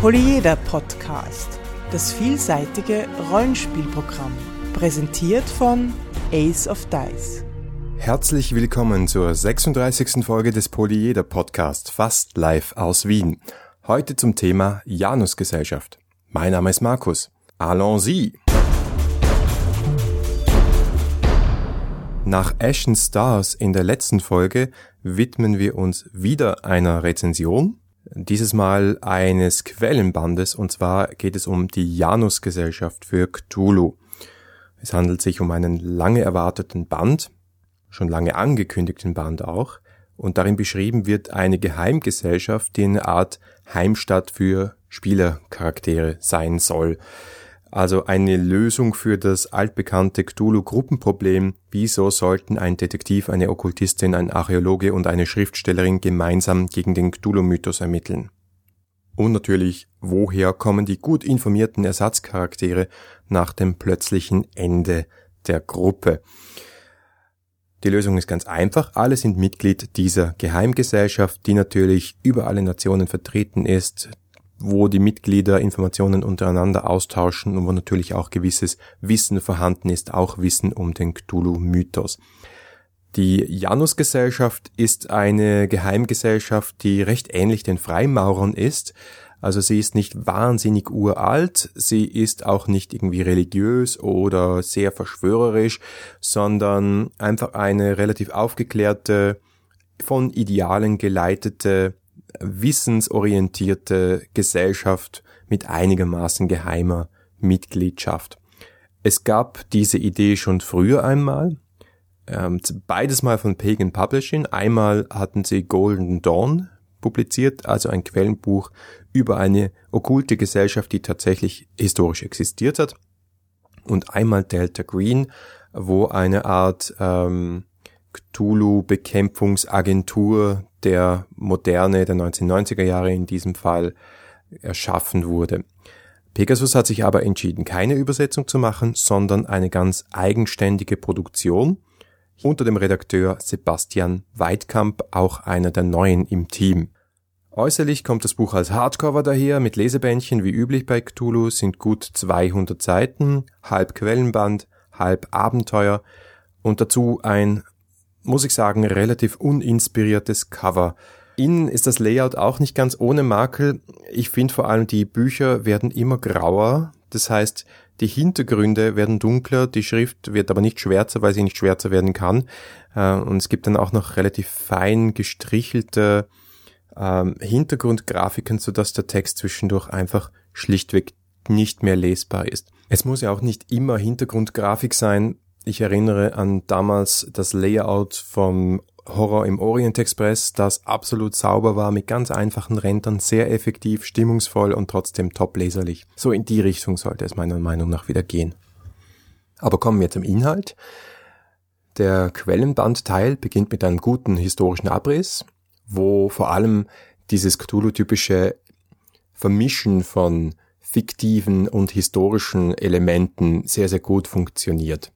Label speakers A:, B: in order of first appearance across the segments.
A: Polyeder Podcast, das vielseitige Rollenspielprogramm, präsentiert von Ace of Dice.
B: Herzlich willkommen zur 36. Folge des Polyeder Podcast, fast live aus Wien. Heute zum Thema Janusgesellschaft. Mein Name ist Markus. Allons-y! Nach Ashen Stars in der letzten Folge widmen wir uns wieder einer Rezension, dieses Mal eines Quellenbandes, und zwar geht es um die Janus-Gesellschaft für Cthulhu. Es handelt sich um einen lange erwarteten Band, schon lange angekündigten Band auch, und darin beschrieben wird eine Geheimgesellschaft, die eine Art Heimstatt für Spielercharaktere sein soll. Also eine Lösung für das altbekannte Cthulhu-Gruppenproblem, wieso sollten ein Detektiv, eine Okkultistin, ein Archäologe und eine Schriftstellerin gemeinsam gegen den Cthulhu-Mythos ermitteln. Und natürlich, woher kommen die gut informierten Ersatzcharaktere nach dem plötzlichen Ende der Gruppe? Die Lösung ist ganz einfach. Alle sind Mitglied dieser Geheimgesellschaft, die natürlich über alle Nationen vertreten ist, wo die Mitglieder Informationen untereinander austauschen und wo natürlich auch gewisses Wissen vorhanden ist, auch Wissen um den Cthulhu-Mythos. Die Janus-Gesellschaft ist eine Geheimgesellschaft, die recht ähnlich den Freimaurern ist. Also sie ist nicht wahnsinnig uralt, sie ist auch nicht irgendwie religiös oder sehr verschwörerisch, sondern einfach eine relativ aufgeklärte, von Idealen geleitete wissensorientierte Gesellschaft mit einigermaßen geheimer Mitgliedschaft. Es gab diese Idee schon früher einmal, ähm, beides mal von Pagan Publishing. Einmal hatten sie Golden Dawn publiziert, also ein Quellenbuch über eine okkulte Gesellschaft, die tatsächlich historisch existiert hat. Und einmal Delta Green, wo eine Art ähm, Cthulhu-Bekämpfungsagentur der Moderne der 1990er Jahre in diesem Fall erschaffen wurde. Pegasus hat sich aber entschieden, keine Übersetzung zu machen, sondern eine ganz eigenständige Produktion unter dem Redakteur Sebastian Weidkamp, auch einer der neuen im Team. Äußerlich kommt das Buch als Hardcover daher, mit Lesebändchen wie üblich bei Cthulhu, sind gut 200 Seiten, halb Quellenband, halb Abenteuer und dazu ein muss ich sagen, relativ uninspiriertes Cover. Innen ist das Layout auch nicht ganz ohne Makel. Ich finde vor allem, die Bücher werden immer grauer. Das heißt, die Hintergründe werden dunkler, die Schrift wird aber nicht schwärzer, weil sie nicht schwärzer werden kann. Äh, und es gibt dann auch noch relativ fein gestrichelte ähm, Hintergrundgrafiken, sodass der Text zwischendurch einfach schlichtweg nicht mehr lesbar ist. Es muss ja auch nicht immer Hintergrundgrafik sein. Ich erinnere an damals das Layout vom Horror im Orient Express, das absolut sauber war, mit ganz einfachen Rändern, sehr effektiv, stimmungsvoll und trotzdem top leserlich. So in die Richtung sollte es meiner Meinung nach wieder gehen. Aber kommen wir zum Inhalt. Der Quellenbandteil beginnt mit einem guten historischen Abriss, wo vor allem dieses Cthulhu-typische Vermischen von fiktiven und historischen Elementen sehr, sehr gut funktioniert.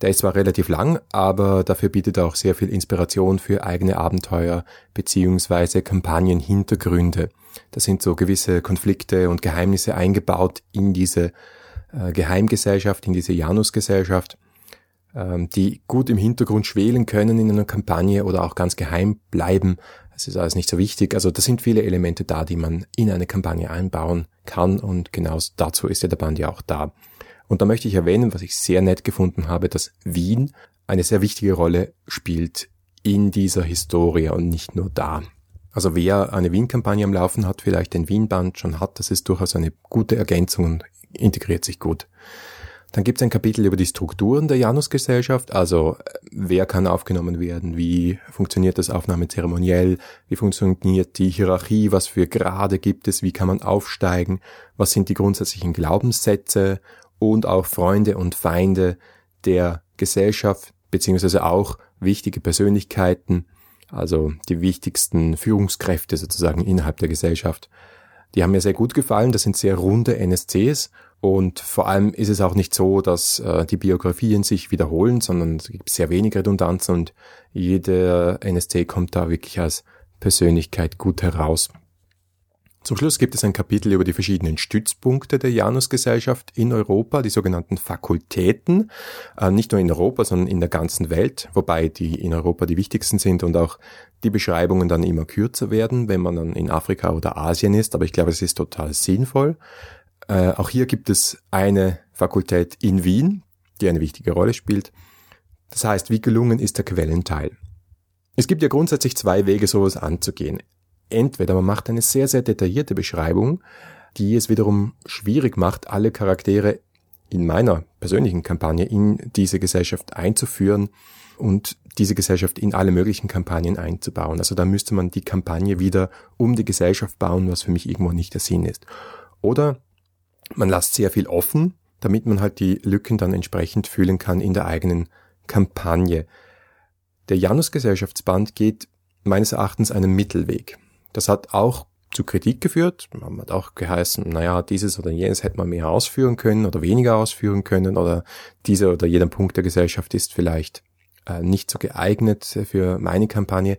B: Der ist zwar relativ lang, aber dafür bietet er auch sehr viel Inspiration für eigene Abenteuer beziehungsweise Kampagnenhintergründe. Da sind so gewisse Konflikte und Geheimnisse eingebaut in diese äh, Geheimgesellschaft, in diese Janusgesellschaft, ähm, die gut im Hintergrund schwelen können in einer Kampagne oder auch ganz geheim bleiben. Das ist alles nicht so wichtig. Also da sind viele Elemente da, die man in eine Kampagne einbauen kann und genau dazu ist ja der Band ja auch da. Und da möchte ich erwähnen, was ich sehr nett gefunden habe, dass Wien eine sehr wichtige Rolle spielt in dieser Historie und nicht nur da. Also wer eine Wien-Kampagne am Laufen hat, vielleicht den Wien-Band schon hat, das ist durchaus eine gute Ergänzung und integriert sich gut. Dann gibt es ein Kapitel über die Strukturen der Janusgesellschaft, also äh, wer kann aufgenommen werden, wie funktioniert das Aufnahme zeremoniell, wie funktioniert die Hierarchie, was für Grade gibt es, wie kann man aufsteigen, was sind die grundsätzlichen Glaubenssätze und auch Freunde und Feinde der Gesellschaft, beziehungsweise auch wichtige Persönlichkeiten, also die wichtigsten Führungskräfte sozusagen innerhalb der Gesellschaft. Die haben mir sehr gut gefallen, das sind sehr runde NSCs und vor allem ist es auch nicht so, dass äh, die Biografien sich wiederholen, sondern es gibt sehr wenig Redundanz und jeder NSC kommt da wirklich als Persönlichkeit gut heraus. Zum Schluss gibt es ein Kapitel über die verschiedenen Stützpunkte der Janusgesellschaft in Europa, die sogenannten Fakultäten, äh, nicht nur in Europa, sondern in der ganzen Welt, wobei die in Europa die wichtigsten sind und auch die Beschreibungen dann immer kürzer werden, wenn man dann in Afrika oder Asien ist, aber ich glaube, es ist total sinnvoll. Äh, auch hier gibt es eine Fakultät in Wien, die eine wichtige Rolle spielt. Das heißt, wie gelungen ist der Quellenteil? Es gibt ja grundsätzlich zwei Wege, sowas anzugehen entweder man macht eine sehr, sehr detaillierte Beschreibung, die es wiederum schwierig macht, alle Charaktere in meiner persönlichen Kampagne in diese Gesellschaft einzuführen und diese Gesellschaft in alle möglichen Kampagnen einzubauen. Also da müsste man die Kampagne wieder um die Gesellschaft bauen, was für mich irgendwo nicht der Sinn ist. Oder man lässt sehr viel offen, damit man halt die Lücken dann entsprechend füllen kann in der eigenen Kampagne. Der Janus-Gesellschaftsband geht meines Erachtens einen Mittelweg. Das hat auch zu Kritik geführt. Man hat auch geheißen, naja, dieses oder jenes hätte man mehr ausführen können oder weniger ausführen können oder dieser oder jeder Punkt der Gesellschaft ist vielleicht äh, nicht so geeignet für meine Kampagne.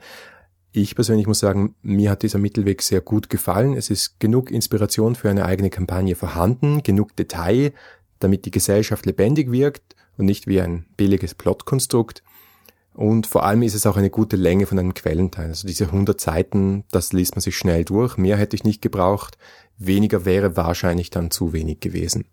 B: Ich persönlich muss sagen, mir hat dieser Mittelweg sehr gut gefallen. Es ist genug Inspiration für eine eigene Kampagne vorhanden, genug Detail, damit die Gesellschaft lebendig wirkt und nicht wie ein billiges Plotkonstrukt. Und vor allem ist es auch eine gute Länge von einem Quellenteil. Also diese 100 Seiten, das liest man sich schnell durch. Mehr hätte ich nicht gebraucht. Weniger wäre wahrscheinlich dann zu wenig gewesen.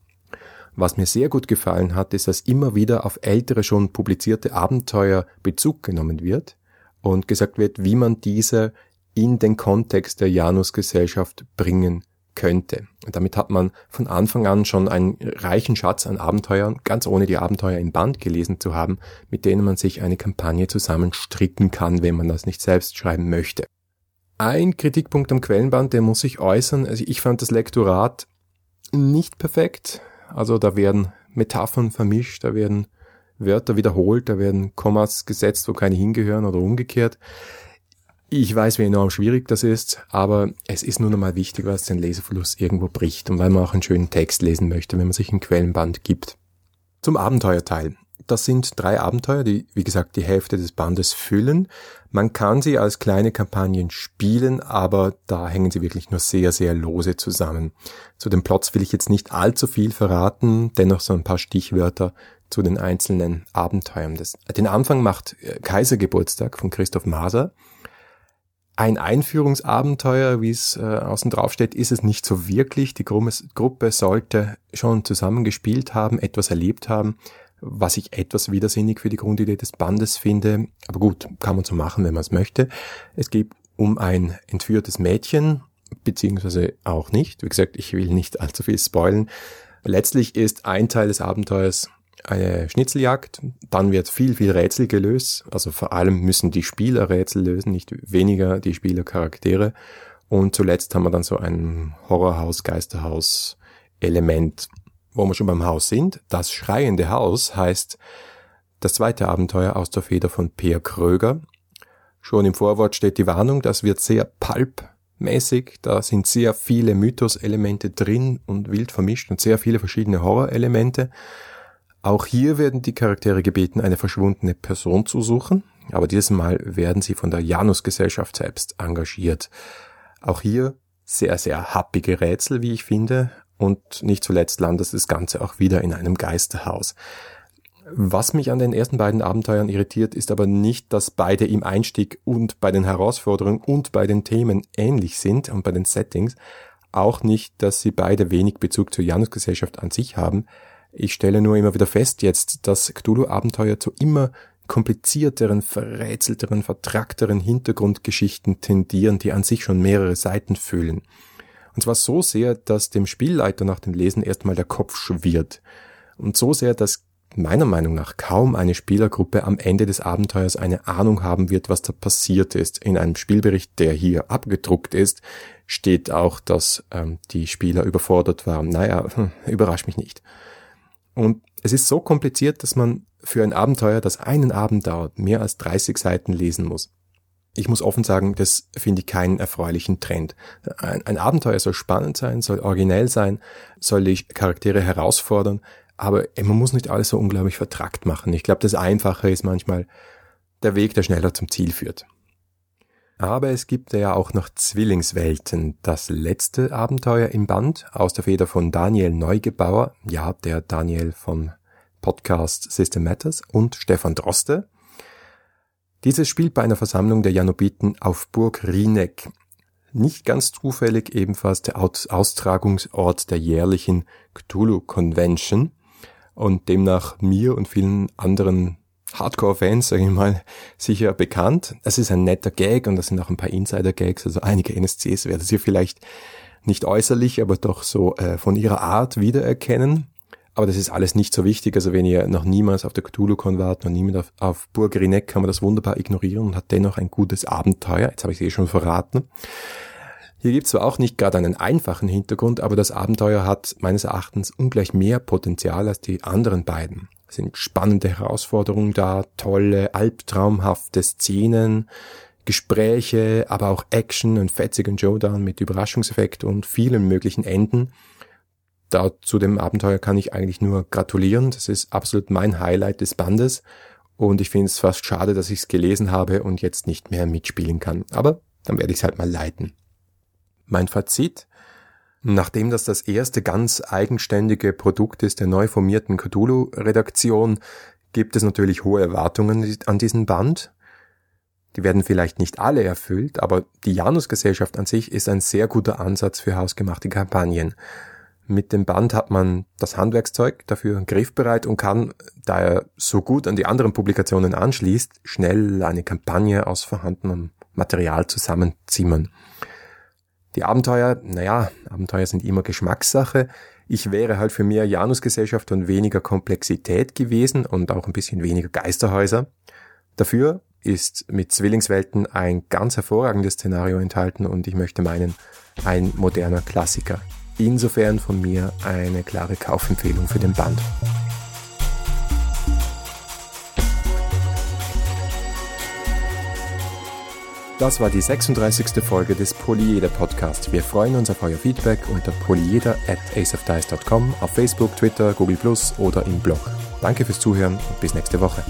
B: Was mir sehr gut gefallen hat, ist, dass immer wieder auf ältere schon publizierte Abenteuer Bezug genommen wird und gesagt wird, wie man diese in den Kontext der Janus-Gesellschaft bringen könnte. Und damit hat man von Anfang an schon einen reichen Schatz an Abenteuern, ganz ohne die Abenteuer im Band gelesen zu haben, mit denen man sich eine Kampagne zusammenstricken kann, wenn man das nicht selbst schreiben möchte. Ein Kritikpunkt am Quellenband, der muss ich äußern. Also ich fand das Lektorat nicht perfekt. Also da werden Metaphern vermischt, da werden Wörter wiederholt, da werden Kommas gesetzt, wo keine hingehören oder umgekehrt. Ich weiß, wie enorm schwierig das ist, aber es ist nun einmal wichtig, was den Leseverlust irgendwo bricht und weil man auch einen schönen Text lesen möchte, wenn man sich ein Quellenband gibt. Zum Abenteuerteil. Das sind drei Abenteuer, die, wie gesagt, die Hälfte des Bandes füllen. Man kann sie als kleine Kampagnen spielen, aber da hängen sie wirklich nur sehr, sehr lose zusammen. Zu den Plots will ich jetzt nicht allzu viel verraten, dennoch so ein paar Stichwörter zu den einzelnen Abenteuern. Den Anfang macht äh, Kaisergeburtstag von Christoph Maser ein Einführungsabenteuer, wie es äh, außen drauf steht, ist es nicht so wirklich. Die Gruppe sollte schon zusammengespielt haben, etwas erlebt haben, was ich etwas widersinnig für die Grundidee des Bandes finde. Aber gut, kann man so machen, wenn man es möchte. Es geht um ein entführtes Mädchen, beziehungsweise auch nicht. Wie gesagt, ich will nicht allzu viel spoilen. Letztlich ist ein Teil des Abenteuers eine Schnitzeljagd, dann wird viel, viel Rätsel gelöst. Also vor allem müssen die Spieler Rätsel lösen, nicht weniger die Spielercharaktere. Und zuletzt haben wir dann so ein Horrorhaus, Geisterhaus Element, wo wir schon beim Haus sind. Das schreiende Haus heißt das zweite Abenteuer aus der Feder von Peer Kröger. Schon im Vorwort steht die Warnung, das wird sehr pulpmäßig. Da sind sehr viele Mythos-Elemente drin und wild vermischt und sehr viele verschiedene Horror-Elemente. Auch hier werden die Charaktere gebeten, eine verschwundene Person zu suchen, aber dieses Mal werden sie von der Janus-Gesellschaft selbst engagiert. Auch hier sehr, sehr happige Rätsel, wie ich finde, und nicht zuletzt landet das Ganze auch wieder in einem Geisterhaus. Was mich an den ersten beiden Abenteuern irritiert, ist aber nicht, dass beide im Einstieg und bei den Herausforderungen und bei den Themen ähnlich sind und bei den Settings, auch nicht, dass sie beide wenig Bezug zur Janus-Gesellschaft an sich haben, ich stelle nur immer wieder fest jetzt, dass Cthulhu-Abenteuer zu immer komplizierteren, verrätselteren, vertrackteren Hintergrundgeschichten tendieren, die an sich schon mehrere Seiten füllen. Und zwar so sehr, dass dem Spielleiter nach dem Lesen erstmal der Kopf schwirrt. Und so sehr, dass meiner Meinung nach kaum eine Spielergruppe am Ende des Abenteuers eine Ahnung haben wird, was da passiert ist. In einem Spielbericht, der hier abgedruckt ist, steht auch, dass ähm, die Spieler überfordert waren. Naja, hm, überrascht mich nicht. Und es ist so kompliziert, dass man für ein Abenteuer, das einen Abend dauert, mehr als 30 Seiten lesen muss. Ich muss offen sagen, das finde ich keinen erfreulichen Trend. Ein, ein, Abenteuer soll spannend sein, soll originell sein, soll die Charaktere herausfordern, aber man muss nicht alles so unglaublich vertrackt machen. Ich glaube, das Einfache ist manchmal der Weg, der schneller zum Ziel führt. Aber es gibt ja auch noch Zwillingswelten. Das letzte Abenteuer im Band aus der Feder von Daniel Neugebauer, ja, der Daniel von Podcast System Matters und Stefan Droste. Dieses spielt bei einer Versammlung der Janobiten auf Burg Rieneck. Nicht ganz zufällig ebenfalls der Austragungsort der jährlichen Cthulhu Convention und demnach mir und vielen anderen Hardcore-Fans, sage ich mal, sicher bekannt. Es ist ein netter Gag und das sind auch ein paar Insider-Gags, also einige NSCs werdet ihr vielleicht nicht äußerlich, aber doch so äh, von ihrer Art wiedererkennen. Aber das ist alles nicht so wichtig. Also wenn ihr noch niemals auf der Cthulhu-Con wart, noch niemand auf, auf Burg Rineck, kann man das wunderbar ignorieren und hat dennoch ein gutes Abenteuer. Jetzt habe ich es eh schon verraten. Hier gibt es zwar auch nicht gerade einen einfachen Hintergrund, aber das Abenteuer hat meines Erachtens ungleich mehr Potenzial als die anderen beiden. Sind spannende Herausforderungen da, tolle, albtraumhafte Szenen, Gespräche, aber auch Action und fetzigen Showdown mit Überraschungseffekt und vielen möglichen Enden. Da zu dem Abenteuer kann ich eigentlich nur gratulieren. Das ist absolut mein Highlight des Bandes. Und ich finde es fast schade, dass ich es gelesen habe und jetzt nicht mehr mitspielen kann. Aber dann werde ich es halt mal leiten. Mein Fazit. Nachdem das das erste ganz eigenständige Produkt ist der neu formierten Cthulhu-Redaktion, gibt es natürlich hohe Erwartungen an diesen Band. Die werden vielleicht nicht alle erfüllt, aber die Janus-Gesellschaft an sich ist ein sehr guter Ansatz für hausgemachte Kampagnen. Mit dem Band hat man das Handwerkszeug dafür griffbereit und kann, da er so gut an die anderen Publikationen anschließt, schnell eine Kampagne aus vorhandenem Material zusammenzimmern. Die Abenteuer, naja, Abenteuer sind immer Geschmackssache. Ich wäre halt für mehr Janusgesellschaft und weniger Komplexität gewesen und auch ein bisschen weniger Geisterhäuser. Dafür ist mit Zwillingswelten ein ganz hervorragendes Szenario enthalten und ich möchte meinen, ein moderner Klassiker. Insofern von mir eine klare Kaufempfehlung für den Band. Das war die 36. Folge des Polyeder Podcast. Wir freuen uns auf euer Feedback unter polyeder at aceofdice.com, auf Facebook, Twitter, Google Plus oder im Blog. Danke fürs Zuhören und bis nächste Woche.